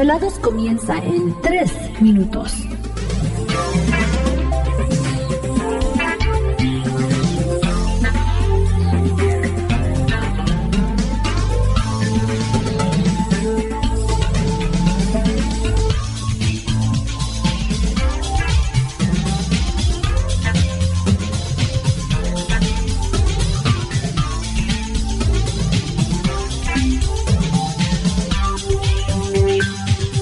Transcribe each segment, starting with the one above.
Desvelados comienza en 3 minutos.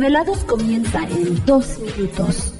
Desvelados comienza en 2 minutos.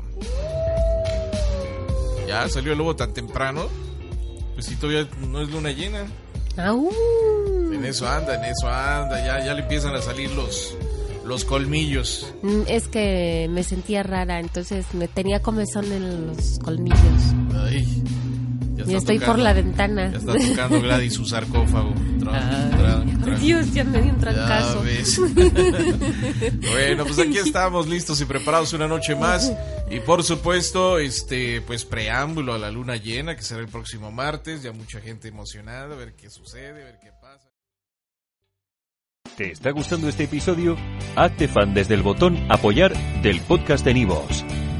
Ya salió el lobo tan temprano. Pues si todavía no es luna llena. En eso anda, en eso anda. Ya, ya le empiezan a salir los, los colmillos. Mm, Es que me sentía rara, entonces me tenía comezón en los colmillos. Ay, Y estoy por la ventana. Ya está tocando Gladys su sarcófago. Tran, tran, tran. Dios, ya me dio un trancazo. bueno, pues aquí estamos listos y preparados una noche más. Y por supuesto, este, pues preámbulo a la luna llena, que será el próximo martes. Ya mucha gente emocionada, a ver qué sucede, a ver qué pasa. ¿Te está gustando este episodio? Hazte fan desde el botón Apoyar del podcast de Nivos.